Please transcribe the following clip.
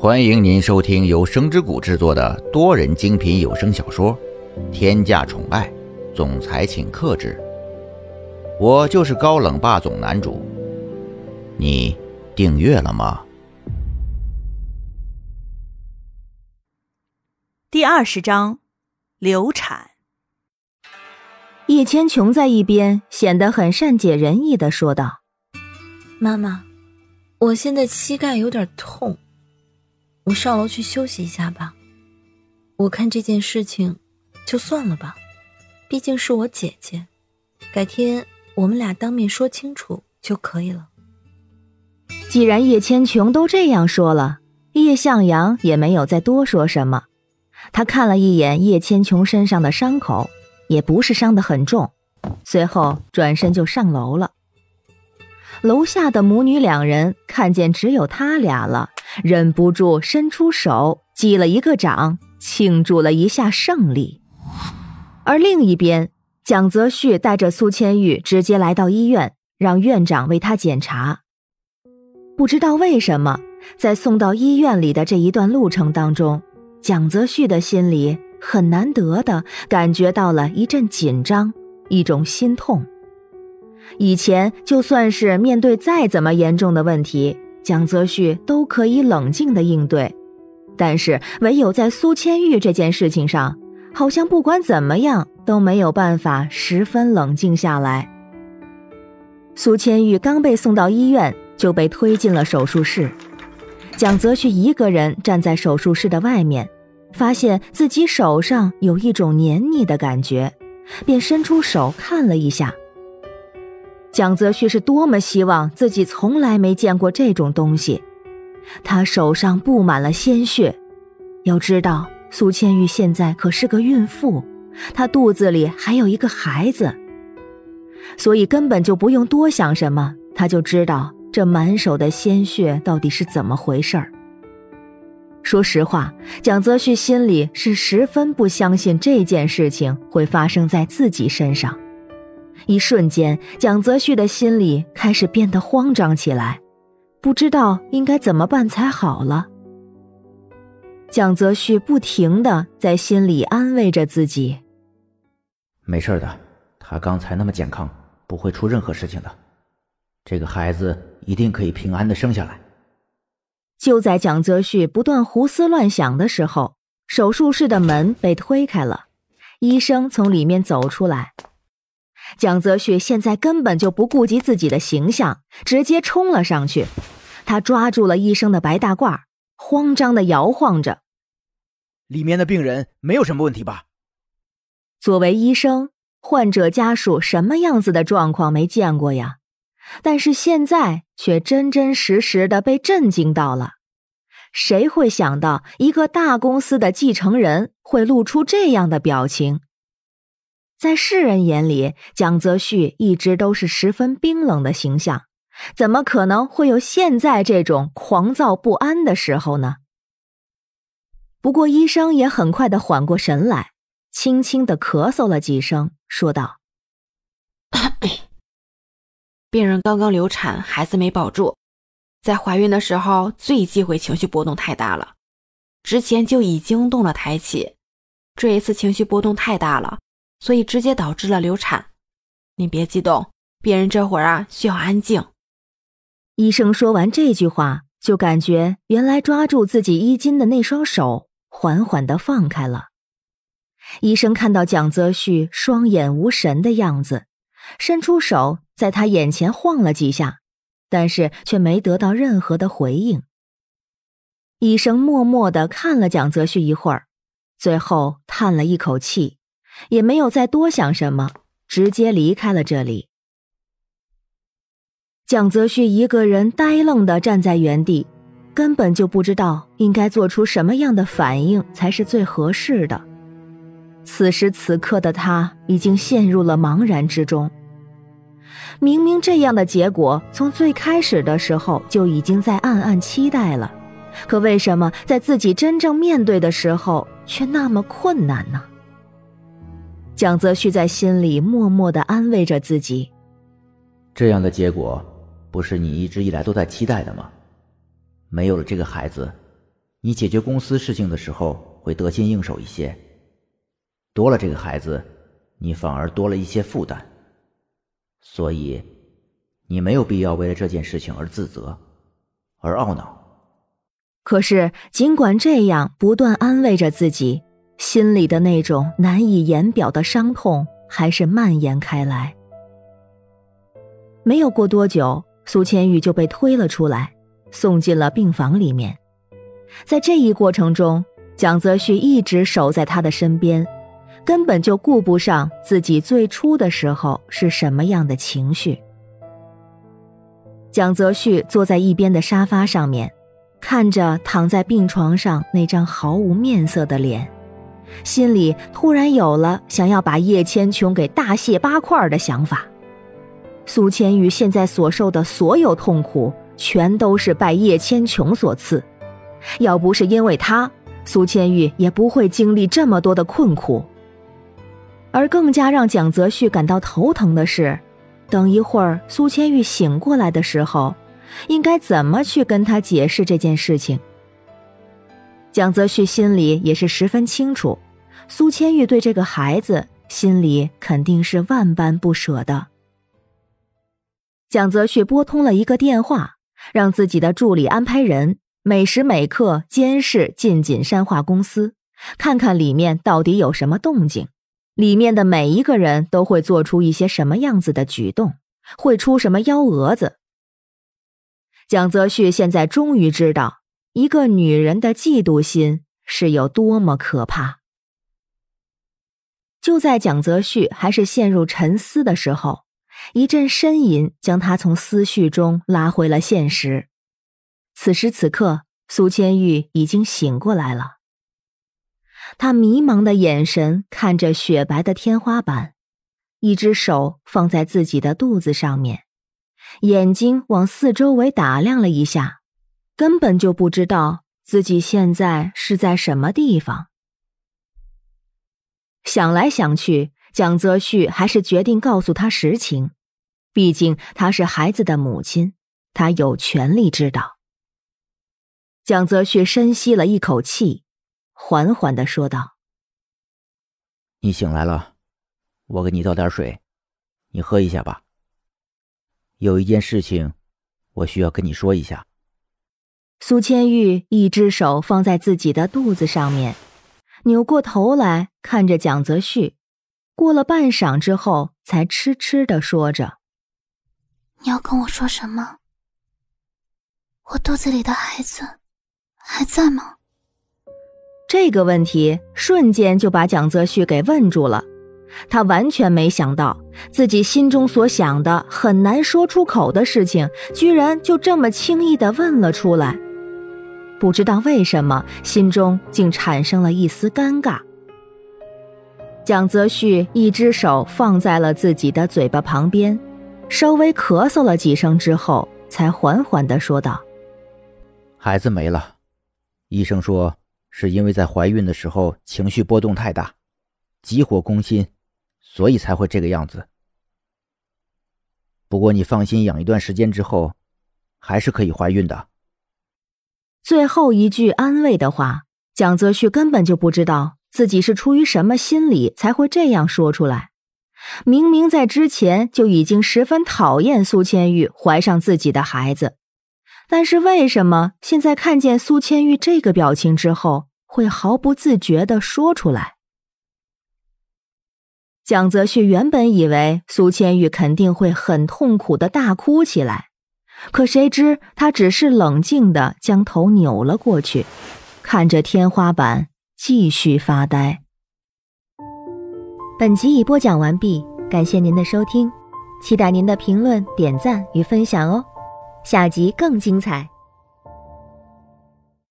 欢迎您收听由声之谷制作的多人精品有声小说《天价宠爱总裁请克制》，我就是高冷霸总男主。你订阅了吗？第二十章，流产。叶千琼在一边显得很善解人意的说道：“妈妈，我现在膝盖有点痛。”我上楼去休息一下吧。我看这件事情就算了吧，毕竟是我姐姐，改天我们俩当面说清楚就可以了。既然叶千琼都这样说了，叶向阳也没有再多说什么。他看了一眼叶千琼身上的伤口，也不是伤得很重，随后转身就上楼了。楼下的母女两人看见只有他俩了。忍不住伸出手击了一个掌，庆祝了一下胜利。而另一边，蒋泽旭带着苏千玉直接来到医院，让院长为他检查。不知道为什么，在送到医院里的这一段路程当中，蒋泽旭的心里很难得的感觉到了一阵紧张，一种心痛。以前就算是面对再怎么严重的问题。蒋泽旭都可以冷静的应对，但是唯有在苏千玉这件事情上，好像不管怎么样都没有办法十分冷静下来。苏千玉刚被送到医院，就被推进了手术室。蒋泽旭一个人站在手术室的外面，发现自己手上有一种黏腻的感觉，便伸出手看了一下。蒋泽旭是多么希望自己从来没见过这种东西，他手上布满了鲜血。要知道，苏千玉现在可是个孕妇，她肚子里还有一个孩子，所以根本就不用多想什么，他就知道这满手的鲜血到底是怎么回事儿。说实话，蒋泽旭心里是十分不相信这件事情会发生在自己身上。一瞬间，蒋泽旭的心里开始变得慌张起来，不知道应该怎么办才好了。蒋泽旭不停的在心里安慰着自己：“没事的，他刚才那么健康，不会出任何事情的。这个孩子一定可以平安的生下来。”就在蒋泽旭不断胡思乱想的时候，手术室的门被推开了，医生从里面走出来。蒋泽旭现在根本就不顾及自己的形象，直接冲了上去。他抓住了医生的白大褂，慌张的摇晃着：“里面的病人没有什么问题吧？”作为医生，患者家属什么样子的状况没见过呀？但是现在却真真实实的被震惊到了。谁会想到一个大公司的继承人会露出这样的表情？在世人眼里，蒋泽旭一直都是十分冰冷的形象，怎么可能会有现在这种狂躁不安的时候呢？不过医生也很快的缓过神来，轻轻的咳嗽了几声，说道：“病人刚刚流产，孩子没保住，在怀孕的时候最忌讳情绪波动太大了，之前就已经动了胎气，这一次情绪波动太大了。”所以直接导致了流产，你别激动，病人这会儿啊需要安静。医生说完这句话，就感觉原来抓住自己衣襟的那双手缓缓的放开了。医生看到蒋泽旭双眼无神的样子，伸出手在他眼前晃了几下，但是却没得到任何的回应。医生默默的看了蒋泽旭一会儿，最后叹了一口气。也没有再多想什么，直接离开了这里。蒋泽旭一个人呆愣的站在原地，根本就不知道应该做出什么样的反应才是最合适的。此时此刻的他已经陷入了茫然之中。明明这样的结果从最开始的时候就已经在暗暗期待了，可为什么在自己真正面对的时候却那么困难呢？蒋泽旭在心里默默的安慰着自己：“这样的结果，不是你一直以来都在期待的吗？没有了这个孩子，你解决公司事情的时候会得心应手一些。多了这个孩子，你反而多了一些负担。所以，你没有必要为了这件事情而自责，而懊恼。可是，尽管这样不断安慰着自己，心里的那种难以言表的伤痛还是蔓延开来。没有过多久，苏千玉就被推了出来，送进了病房里面。在这一过程中，蒋泽旭一直守在他的身边，根本就顾不上自己最初的时候是什么样的情绪。蒋泽旭坐在一边的沙发上面。看着躺在病床上那张毫无面色的脸，心里突然有了想要把叶千琼给大卸八块的想法。苏千玉现在所受的所有痛苦，全都是拜叶千琼所赐。要不是因为他，苏千玉也不会经历这么多的困苦。而更加让蒋泽旭感到头疼的是，等一会儿苏千玉醒过来的时候。应该怎么去跟他解释这件事情？蒋泽旭心里也是十分清楚，苏千玉对这个孩子心里肯定是万般不舍的。蒋泽旭拨通了一个电话，让自己的助理安排人每时每刻监视晋锦山化公司，看看里面到底有什么动静，里面的每一个人都会做出一些什么样子的举动，会出什么幺蛾子。蒋泽旭现在终于知道，一个女人的嫉妒心是有多么可怕。就在蒋泽旭还是陷入沉思的时候，一阵呻吟将他从思绪中拉回了现实。此时此刻，苏千玉已经醒过来了。他迷茫的眼神看着雪白的天花板，一只手放在自己的肚子上面。眼睛往四周围打量了一下，根本就不知道自己现在是在什么地方。想来想去，蒋泽旭还是决定告诉他实情，毕竟他是孩子的母亲，他有权利知道。蒋泽旭深吸了一口气，缓缓的说道：“你醒来了，我给你倒点水，你喝一下吧。”有一件事情，我需要跟你说一下。苏千玉一只手放在自己的肚子上面，扭过头来看着蒋泽旭，过了半晌之后，才痴痴的说着：“你要跟我说什么？我肚子里的孩子还在吗？”这个问题瞬间就把蒋泽旭给问住了。他完全没想到，自己心中所想的很难说出口的事情，居然就这么轻易的问了出来。不知道为什么，心中竟产生了一丝尴尬。蒋泽旭一只手放在了自己的嘴巴旁边，稍微咳嗽了几声之后，才缓缓的说道：“孩子没了，医生说是因为在怀孕的时候情绪波动太大，急火攻心。”所以才会这个样子。不过你放心，养一段时间之后，还是可以怀孕的。最后一句安慰的话，蒋泽旭根本就不知道自己是出于什么心理才会这样说出来。明明在之前就已经十分讨厌苏千玉怀上自己的孩子，但是为什么现在看见苏千玉这个表情之后，会毫不自觉的说出来？蒋泽旭原本以为苏千玉肯定会很痛苦的大哭起来，可谁知他只是冷静的将头扭了过去，看着天花板继续发呆。本集已播讲完毕，感谢您的收听，期待您的评论、点赞与分享哦，下集更精彩。